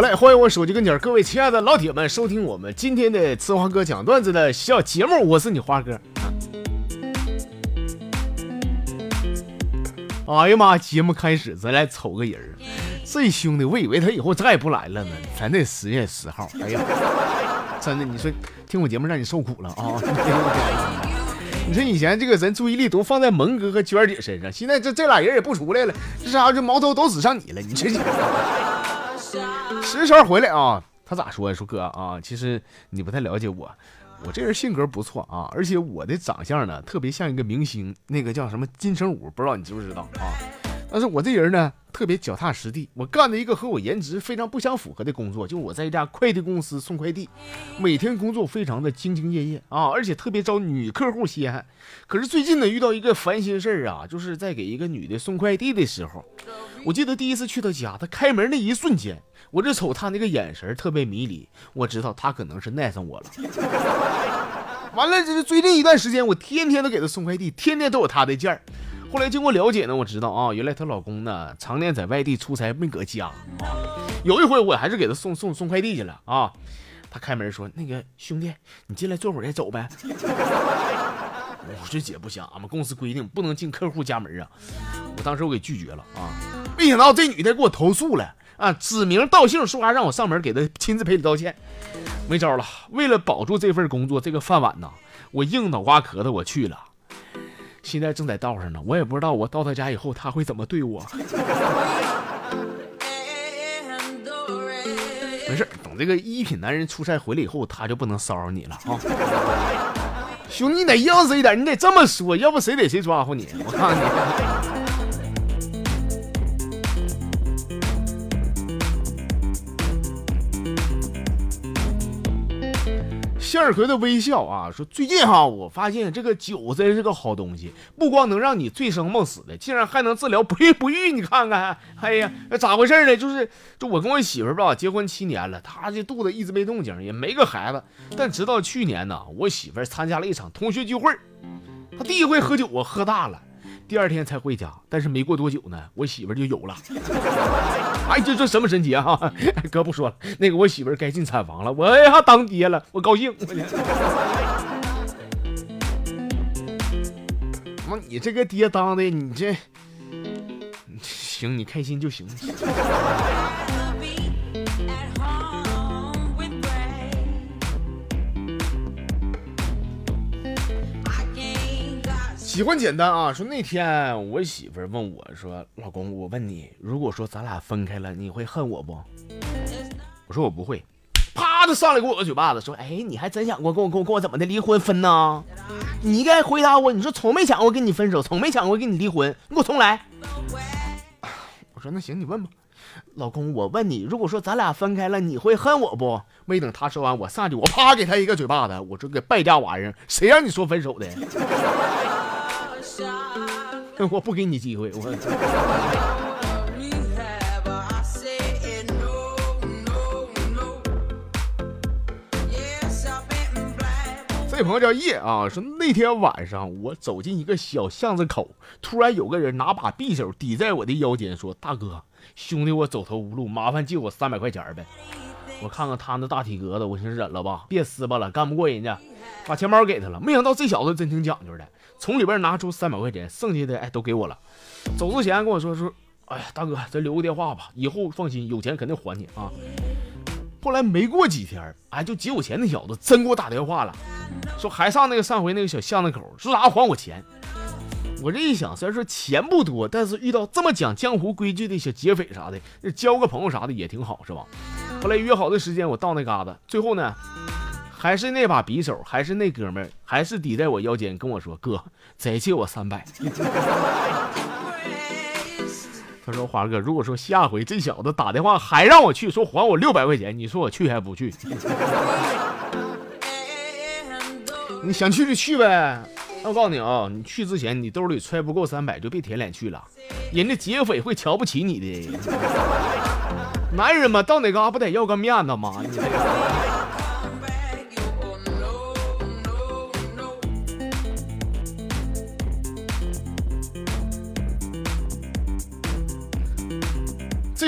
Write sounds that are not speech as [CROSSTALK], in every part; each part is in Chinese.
得嘞，欢迎我手机跟前各位亲爱的老铁们收听我们今天的呲花哥讲段子的小节目，我是你花哥。哎呀妈！节目开始，咱来瞅个人儿。这兄弟，我以为他以后再也不来了呢。咱这十月十号，哎呀，[LAUGHS] 真的，你说听我节目让你受苦了啊！你说以前这个人注意力都放在蒙哥和娟姐身上，现在这这俩人也不出来了，这啥这矛头都指上你了。你这石超回来啊？他咋说呀？说哥啊，其实你不太了解我。我这人性格不错啊，而且我的长相呢，特别像一个明星，那个叫什么金城武，不知道你知不知道啊？但是我这人呢，特别脚踏实地。我干了一个和我颜值非常不相符合的工作，就我在一家快递公司送快递，每天工作非常的兢兢业业啊，而且特别招女客户稀罕。可是最近呢，遇到一个烦心事儿啊，就是在给一个女的送快递的时候，我记得第一次去他家，他开门那一瞬间。我就瞅他那个眼神特别迷离，我知道他可能是爱上我了。[LAUGHS] 完了，这最近一段时间，我天天都给他送快递，天天都有他的件儿。后来经过了解呢，我知道啊，原来她老公呢常年在外地出差，没搁家。有一回我还是给他送送送快递去了啊，他开门说：“那个兄弟，你进来坐会儿再走呗。[LAUGHS] ”我说：“姐不行，俺们公司规定不能进客户家门啊。”我当时我给拒绝了啊，没想到这女的给我投诉了。啊，指名道姓说让我上门给她亲自赔礼道歉，没招了。为了保住这份工作，这个饭碗呐，我硬脑瓜壳子我去了。现在正在道上呢，我也不知道我到他家以后他会怎么对我。没事，等这个一品男人出差回来以后，他就不能骚扰你了啊。兄弟，你得硬实一点，你得这么说，要不谁逮谁抓呼你。我看看你。向日葵的微笑啊，说最近哈，我发现这个酒真是个好东西，不光能让你醉生梦死的，竟然还能治疗不孕不育。你看看，[LAUGHS] 哎呀，咋回事呢？就是就我跟我媳妇吧，结婚七年了，她这肚子一直没动静，也没个孩子。但直到去年呢，我媳妇参加了一场同学聚会，她第一回喝酒啊，喝大了。第二天才回家，但是没过多久呢，我媳妇就有了。[LAUGHS] 哎，这这什么神奇啊！[LAUGHS] 哥不说了，那个我媳妇该进产房了，我呀当爹了，我高兴。[LAUGHS] 妈，你这个爹当的，你这行，你开心就行。喜欢简单啊！说那天我媳妇问我说：“老公，我问你，如果说咱俩分开了，你会恨我不？”我说我不会。啪的上来给我个嘴巴子，说：“哎，你还真想过跟我跟我跟我怎么的离婚分呢？你应该回答我，你说从没想过跟你分手，从没想过跟你离婚，你给我重来。”我说那行，你问吧。老公，我问你，如果说咱俩分开了，你会恨我不？没等他说完，我上去我啪给他一个嘴巴子，我说个败家玩意儿，谁让你说分手的？[LAUGHS] 我不给你机会，我。[LAUGHS] 这朋友叫叶啊，说那天晚上我走进一个小巷子口，突然有个人拿把匕首抵在我的腰间，说：“大哥，兄弟，我走投无路，麻烦借我三百块钱呗。[LAUGHS] ”我看看他那大体格子，我寻思忍了吧，别撕巴了，干不过人家，把钱包给他了。没想到这小子真挺讲究的。从里边拿出三百块钱，剩下的哎都给我了。走之前跟我说说，哎呀大哥，咱留个电话吧，以后放心，有钱肯定还你啊。后来没过几天，哎，就借我钱那小子真给我打电话了，说还上那个上回那个小巷子口，说啥还我钱。我这一想，虽然说钱不多，但是遇到这么讲江湖规矩的小劫匪啥的，交个朋友啥的也挺好，是吧？后来约好的时间我到那嘎达，最后呢。还是那把匕首，还是那哥们儿，还是抵在我腰间，跟我说：“哥，再借我三百。”他说：“华哥，如果说下回这小子打电话还让我去，说还我六百块钱，你说我去还不去？你想去就去呗。那我告诉你啊，你去之前你兜里揣不够三百，就别舔脸去了，人家劫匪会瞧不起你的。男人嘛，到哪嘎不得要个面子吗？你这个。”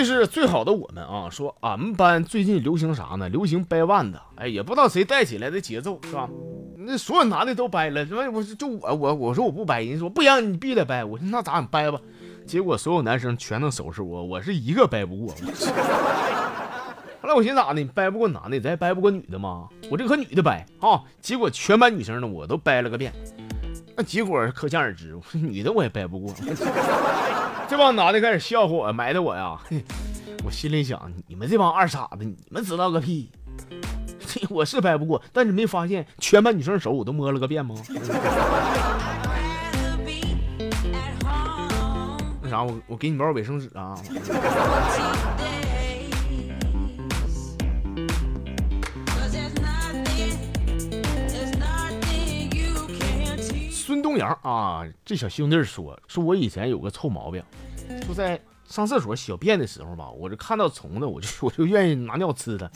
这是最好的我们啊！说俺们班最近流行啥呢？流行掰腕子，哎，也不知道谁带起来的节奏，是吧？那所有男的都掰了，什么？我就我我我说我不掰，人家说不行，你必须得掰。我说那咋？你掰吧。结果所有男生全能收拾我，我是一个掰不过。[LAUGHS] 后来我寻思咋的？你掰不过男的，咱掰不过女的吗？我这和女的掰啊！结果全班女生呢，我都掰了个遍。那结果可想而知，女的我也掰不过。这帮男的开始笑话我，埋汰我呀！我心里想，你们这帮二傻子，你们知道个屁！[LAUGHS] 我是掰不过，但是没发现全班女生手我都摸了个遍吗？[LAUGHS] 那啥，我我给你包卫生纸啊！[LAUGHS] 东阳啊，这小兄弟说说，我以前有个臭毛病。就在上厕所小便的时候吧，我就看到虫子，我就 [LAUGHS] 我就愿意拿尿吃它，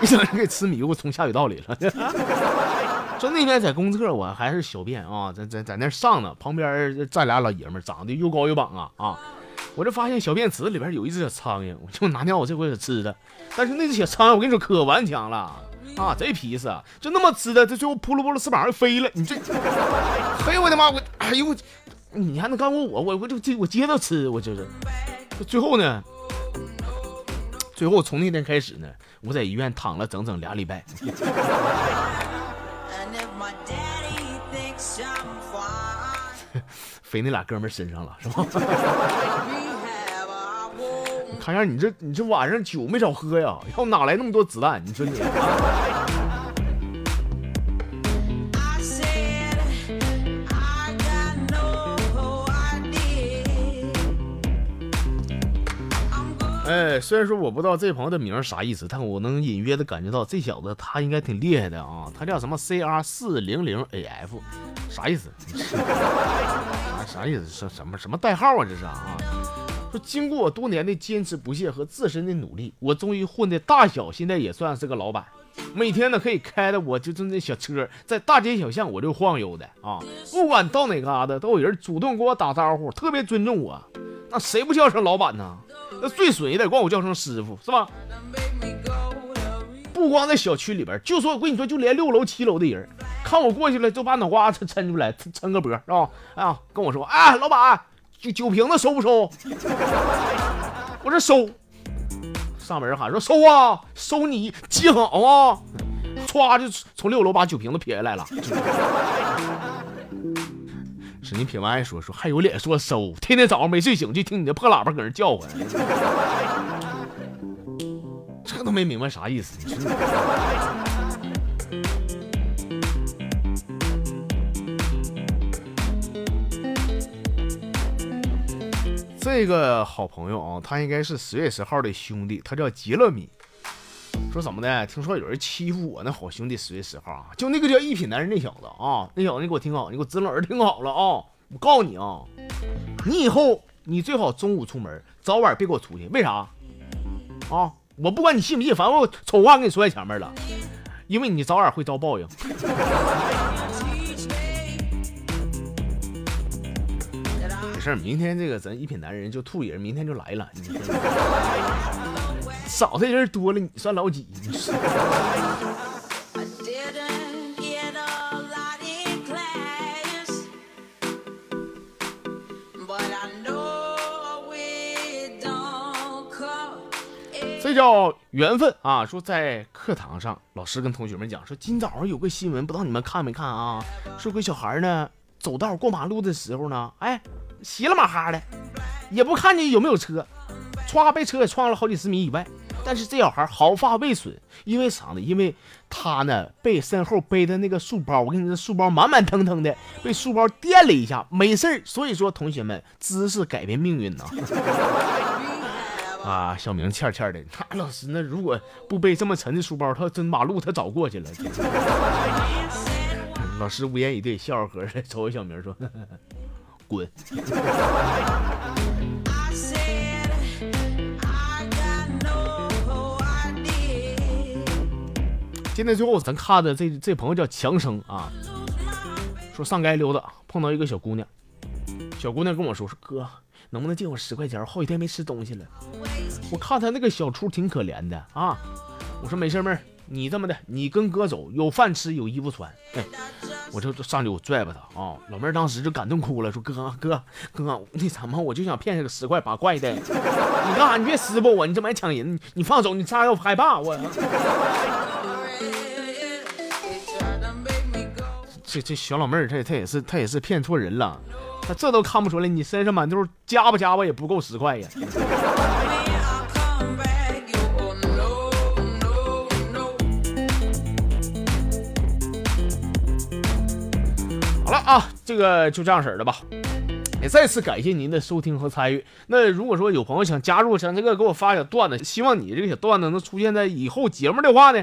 一整人给吃迷糊，从下水道里了。[LAUGHS] 说那天在公厕，我还是小便啊，在在在那上呢，旁边站俩老爷们，长得又高又膀啊啊！我这发现小便池里边有一只小苍蝇，我就拿尿我这回吃它。但是那只小苍蝇，我跟你说可顽强了啊，贼皮实，就那么吃的，这最后扑噜扑噜翅膀就飞了。你这，哎呦我的妈！我哎呦我。你还能干过我？我我就接我接着吃，我就是。最后呢，最后从那天开始呢，我在医院躺了整整俩礼拜。[LAUGHS] 飞那俩哥们身上了，是吧？[LAUGHS] 看样你这你这晚上酒没少喝呀，要哪来那么多子弹？你说你。[LAUGHS] 哎，虽然说我不知道这朋友的名啥意思，但我能隐约的感觉到这小子他应该挺厉害的啊！他叫什么 C R 四零零 A F，啥意思？啥 [LAUGHS] 啥意思？什什么什么代号啊？这是啊？说经过我多年的坚持不懈和自身的努力，我终于混的大小现在也算是个老板。每天呢可以开的我就就那小车，在大街小巷我就晃悠的啊！不管到哪嘎达都有人主动给我打招呼，特别尊重我。那谁不叫声老板呢？那最损也得管我叫声师傅，是吧？不光在小区里边，就说我跟你说，就连六楼、七楼的人，看我过去了，就把脑瓜子抻出来，抻个脖，是吧？啊，跟我说，哎，老板，酒酒瓶子收不收？[LAUGHS] 我说收。上门喊说收啊，收你记好啊！歘，就从六楼把酒瓶子撇下来了。[LAUGHS] 是你品完还说说，还有脸说收？天天早上没睡醒就听你的破喇叭搁那叫唤，这都没明白啥意思。你说这个好朋友啊，他应该是十月十号的兄弟，他叫吉勒米。说怎么的？听说有人欺负我那好兄弟十月十号啊，就那个叫一品男人那小子啊，那小子你给我听好，你给我支棱耳听好了啊！我告诉你啊，你以后你最好中午出门，早晚别给我出去。为啥？啊，我不管你信不信，反正我丑话跟你说在前面了，因为你早晚会遭报应。没事，明天这个咱一品男人就兔爷明天就来了。[LAUGHS] 少的人多了，你算老几？这叫缘分啊！说在课堂上，老师跟同学们讲说，今早上有个新闻，不知道你们看没看啊？说个小孩呢，走道过马路的时候呢，哎，稀了马哈的，也不看见有没有车。唰，被车给撞了好几十米以外，但是这小孩毫发未损，因为啥呢？因为他呢被身后背的那个书包，我跟你说，书包满满腾腾的，被书包垫了一下，没事儿。所以说，同学们，知识改变命运呐！[LAUGHS] 啊，小明欠欠的，那老师那如果不背这么沉的书包，他真马路他早过去了。[LAUGHS] 老师无言以对，笑呵呵的瞅着小明说：“ [LAUGHS] 滚。”今天最后咱看的这这朋友叫强生啊，说上街溜达碰到一个小姑娘，小姑娘跟我说说哥，能不能借我十块钱？好几天没吃东西了。我看他那个小出挺可怜的啊。我说没事妹儿，你这么的，你跟哥走，有饭吃，有衣服穿。我就就上去我拽吧他啊。老妹儿当时就感动哭了，说哥哥哥，那什么，我就想骗这个十块八块的。你干啥？你别撕破我，你这么爱抢人，你放手，你啥要害怕我。[LAUGHS] 这这小老妹儿，她她也是她也是骗错人了，她这都看不出来，你身上满都是加吧加吧也不够十块呀。啊，这个就这样式儿的吧。也再次感谢您的收听和参与。那如果说有朋友想加入，想这个给我发小段子，希望你这个小段子能出现在以后节目的话呢？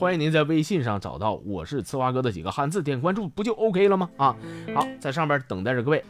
欢迎您在微信上找到我是呲花哥的几个汉字，点关注不就 OK 了吗？啊，好，在上边等待着各位。